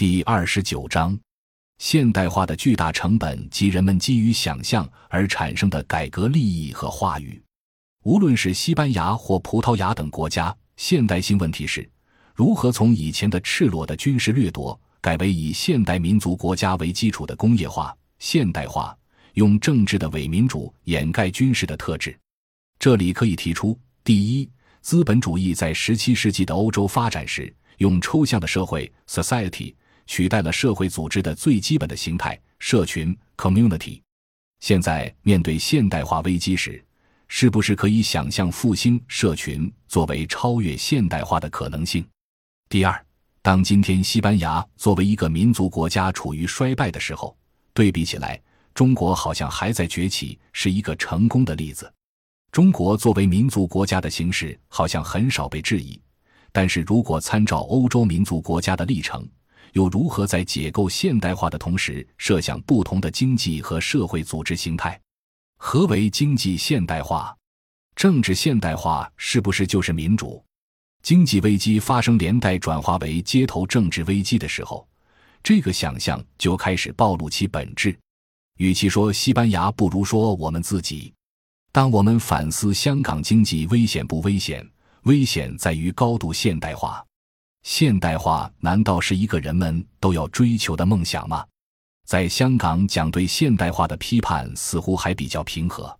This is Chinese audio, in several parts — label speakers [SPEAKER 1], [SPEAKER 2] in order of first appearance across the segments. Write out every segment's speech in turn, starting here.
[SPEAKER 1] 第二十九章：现代化的巨大成本及人们基于想象而产生的改革利益和话语。无论是西班牙或葡萄牙等国家，现代性问题是如何从以前的赤裸的军事掠夺，改为以现代民族国家为基础的工业化、现代化，用政治的伪民主掩盖军事的特质。这里可以提出：第一，资本主义在十七世纪的欧洲发展时，用抽象的社会 （society） 取代了社会组织的最基本的形态——社群 （community）。现在面对现代化危机时，是不是可以想象复兴社群作为超越现代化的可能性？第二，当今天西班牙作为一个民族国家处于衰败的时候，对比起来，中国好像还在崛起，是一个成功的例子。中国作为民族国家的形式好像很少被质疑，但是如果参照欧洲民族国家的历程，又如何在解构现代化的同时设想不同的经济和社会组织形态？何为经济现代化？政治现代化是不是就是民主？经济危机发生连带转化为街头政治危机的时候，这个想象就开始暴露其本质。与其说西班牙，不如说我们自己。当我们反思香港经济危险不危险？危险在于高度现代化。现代化难道是一个人们都要追求的梦想吗？在香港讲对现代化的批判似乎还比较平和，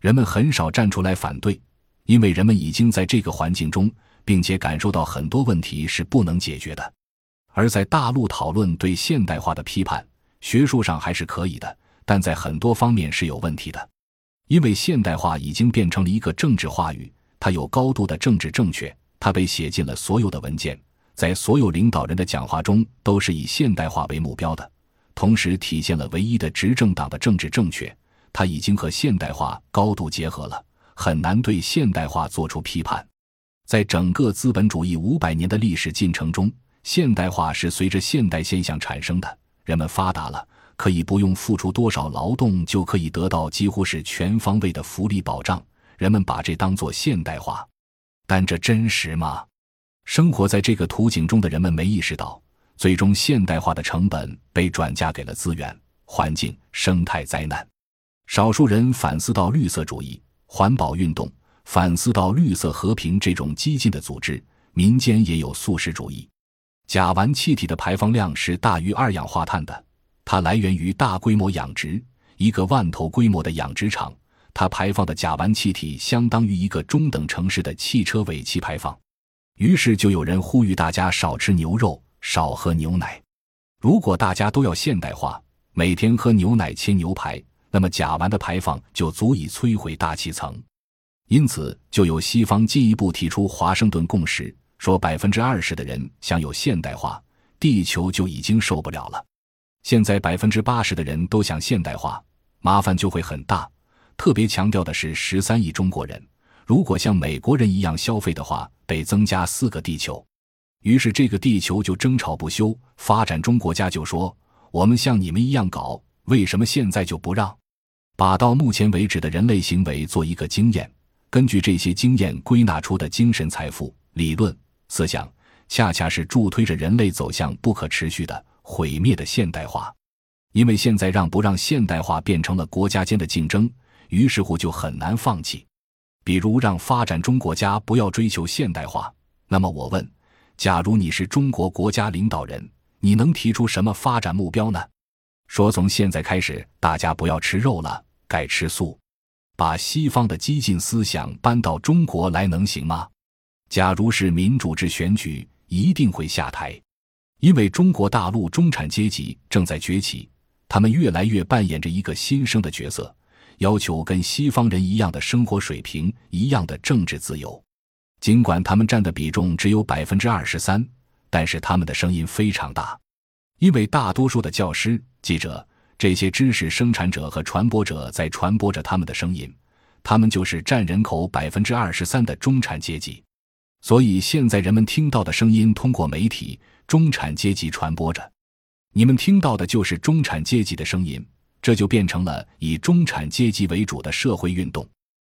[SPEAKER 1] 人们很少站出来反对，因为人们已经在这个环境中，并且感受到很多问题是不能解决的。而在大陆讨论对现代化的批判，学术上还是可以的，但在很多方面是有问题的。因为现代化已经变成了一个政治话语，它有高度的政治正确，它被写进了所有的文件，在所有领导人的讲话中都是以现代化为目标的，同时体现了唯一的执政党的政治正确。它已经和现代化高度结合了，很难对现代化做出批判。在整个资本主义五百年的历史进程中，现代化是随着现代现象产生的，人们发达了。可以不用付出多少劳动就可以得到几乎是全方位的福利保障，人们把这当作现代化，但这真实吗？生活在这个图景中的人们没意识到，最终现代化的成本被转嫁给了资源、环境、生态灾难。少数人反思到绿色主义、环保运动，反思到绿色和平这种激进的组织，民间也有素食主义。甲烷气体的排放量是大于二氧化碳的。它来源于大规模养殖，一个万头规模的养殖场，它排放的甲烷气体相当于一个中等城市的汽车尾气排放。于是就有人呼吁大家少吃牛肉，少喝牛奶。如果大家都要现代化，每天喝牛奶切牛排，那么甲烷的排放就足以摧毁大气层。因此，就有西方进一步提出华盛顿共识，说百分之二十的人享有现代化，地球就已经受不了了。现在百分之八十的人都想现代化，麻烦就会很大。特别强调的是，十三亿中国人如果像美国人一样消费的话，得增加四个地球。于是这个地球就争吵不休。发展中国家就说：“我们像你们一样搞，为什么现在就不让？”把到目前为止的人类行为做一个经验，根据这些经验归纳出的精神财富理论思想，恰恰是助推着人类走向不可持续的。毁灭的现代化，因为现在让不让现代化变成了国家间的竞争，于是乎就很难放弃。比如让发展中国家不要追求现代化，那么我问：假如你是中国国家领导人，你能提出什么发展目标呢？说从现在开始大家不要吃肉了，改吃素，把西方的激进思想搬到中国来，能行吗？假如是民主制选举，一定会下台。因为中国大陆中产阶级正在崛起，他们越来越扮演着一个新生的角色，要求跟西方人一样的生活水平、一样的政治自由。尽管他们占的比重只有百分之二十三，但是他们的声音非常大。因为大多数的教师、记者这些知识生产者和传播者在传播着他们的声音，他们就是占人口百分之二十三的中产阶级。所以现在人们听到的声音，通过媒体。中产阶级传播着，你们听到的就是中产阶级的声音，这就变成了以中产阶级为主的社会运动，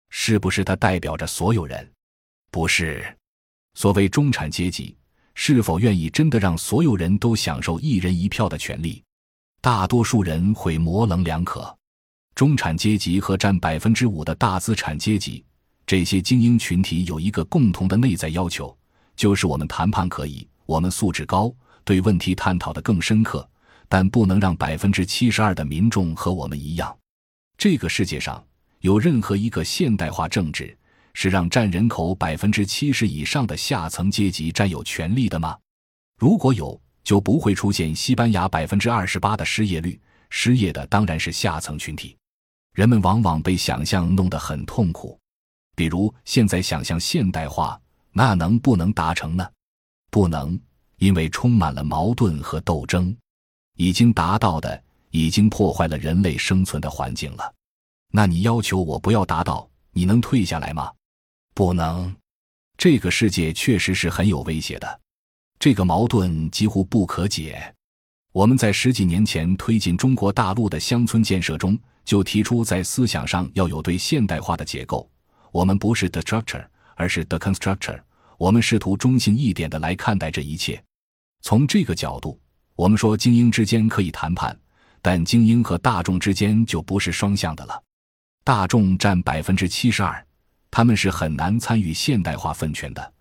[SPEAKER 1] 是不是它代表着所有人？不是。所谓中产阶级，是否愿意真的让所有人都享受一人一票的权利？大多数人会模棱两可。中产阶级和占百分之五的大资产阶级，这些精英群体有一个共同的内在要求，就是我们谈判可以，我们素质高，对问题探讨的更深刻，但不能让百分之七十二的民众和我们一样。这个世界上有任何一个现代化政治是让占人口百分之七十以上的下层阶级占有权利的吗？如果有，就不会出现西班牙百分之二十八的失业率，失业的当然是下层群体。人们往往被想象弄得很痛苦，比如现在想象现代化，那能不能达成呢？不能，因为充满了矛盾和斗争。已经达到的，已经破坏了人类生存的环境了。那你要求我不要达到，你能退下来吗？不能。这个世界确实是很有威胁的，这个矛盾几乎不可解。我们在十几年前推进中国大陆的乡村建设中。就提出在思想上要有对现代化的结构。我们不是 the structure，而是 the constructor。我们试图中性一点的来看待这一切。从这个角度，我们说精英之间可以谈判，但精英和大众之间就不是双向的了。大众占百分之七十二，他们是很难参与现代化分权的。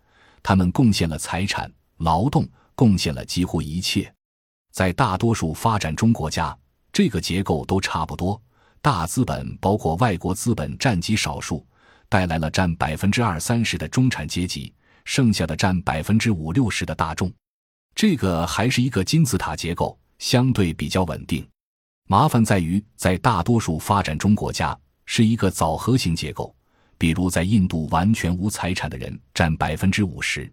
[SPEAKER 1] 他们贡献了财产、劳动，贡献了几乎一切。在大多数发展中国家，这个结构都差不多。大资本包括外国资本占极少数，带来了占百分之二三十的中产阶级，剩下的占百分之五六十的大众。这个还是一个金字塔结构，相对比较稳定。麻烦在于，在大多数发展中国家是一个枣核型结构，比如在印度，完全无财产的人占百分之五十，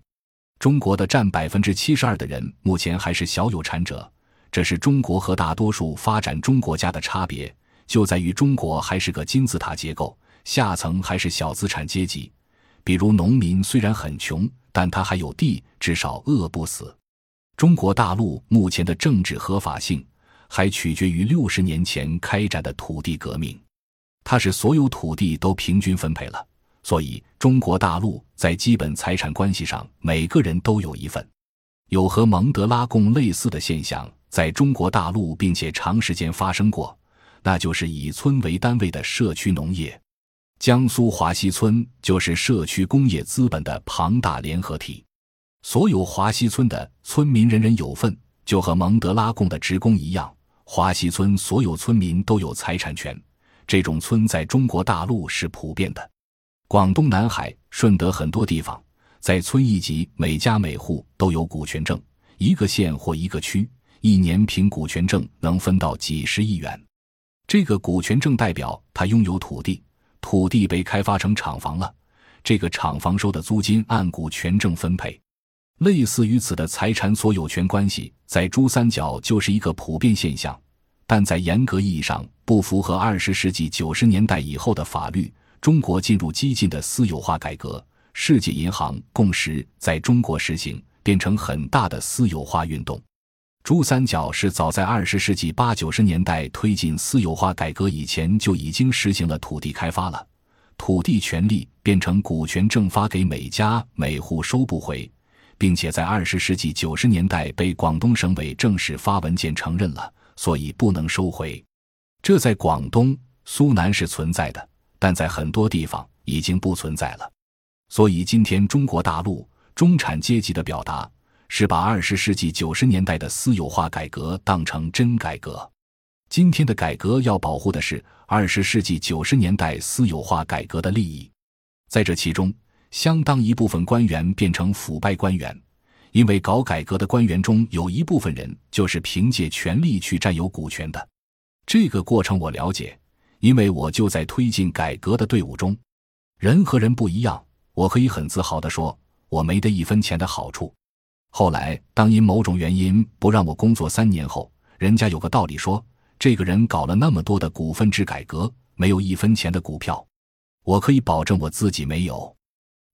[SPEAKER 1] 中国的占百分之七十二的人目前还是小有产者。这是中国和大多数发展中国家的差别。就在于中国还是个金字塔结构，下层还是小资产阶级。比如农民虽然很穷，但他还有地，至少饿不死。中国大陆目前的政治合法性还取决于六十年前开展的土地革命，它是所有土地都平均分配了，所以中国大陆在基本财产关系上每个人都有一份。有和蒙德拉贡类似的现象在中国大陆，并且长时间发生过。那就是以村为单位的社区农业，江苏华西村就是社区工业资本的庞大联合体。所有华西村的村民人人有份，就和蒙德拉贡的职工一样。华西村所有村民都有财产权。这种村在中国大陆是普遍的，广东南海、顺德很多地方，在村一级每家每户都有股权证，一个县或一个区，一年凭股权证能分到几十亿元。这个股权证代表他拥有土地，土地被开发成厂房了，这个厂房收的租金按股权证分配。类似于此的财产所有权关系，在珠三角就是一个普遍现象，但在严格意义上不符合二十世纪九十年代以后的法律。中国进入激进的私有化改革，世界银行共识在中国实行，变成很大的私有化运动。珠三角是早在二十世纪八九十年代推进私有化改革以前就已经实行了土地开发了，土地权利变成股权证发给每家每户收不回，并且在二十世纪九十年代被广东省委正式发文件承认了，所以不能收回。这在广东、苏南是存在的，但在很多地方已经不存在了。所以今天中国大陆中产阶级的表达。是把二十世纪九十年代的私有化改革当成真改革，今天的改革要保护的是二十世纪九十年代私有化改革的利益，在这其中，相当一部分官员变成腐败官员，因为搞改革的官员中有一部分人就是凭借权力去占有股权的。这个过程我了解，因为我就在推进改革的队伍中。人和人不一样，我可以很自豪地说，我没得一分钱的好处。后来，当因某种原因不让我工作三年后，人家有个道理说，这个人搞了那么多的股份制改革，没有一分钱的股票。我可以保证我自己没有，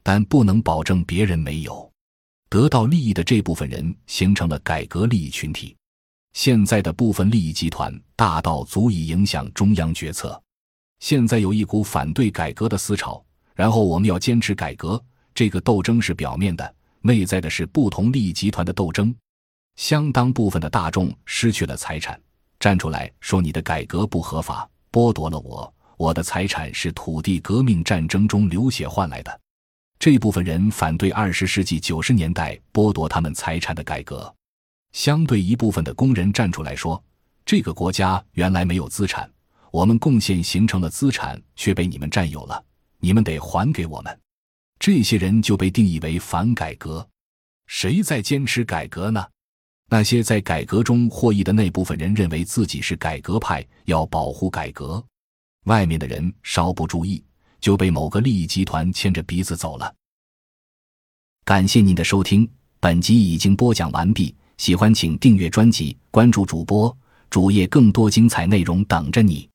[SPEAKER 1] 但不能保证别人没有。得到利益的这部分人形成了改革利益群体。现在的部分利益集团大到足以影响中央决策。现在有一股反对改革的思潮，然后我们要坚持改革，这个斗争是表面的。内在的是不同利益集团的斗争。相当部分的大众失去了财产，站出来说你的改革不合法，剥夺了我，我的财产是土地革命战争中流血换来的。这部分人反对二十世纪九十年代剥夺他们财产的改革。相对一部分的工人站出来说，这个国家原来没有资产，我们贡献形成了资产，却被你们占有了，你们得还给我们。这些人就被定义为反改革。谁在坚持改革呢？那些在改革中获益的那部分人认为自己是改革派，要保护改革。外面的人稍不注意，就被某个利益集团牵着鼻子走了。感谢您的收听，本集已经播讲完毕。喜欢请订阅专辑，关注主播主页，更多精彩内容等着你。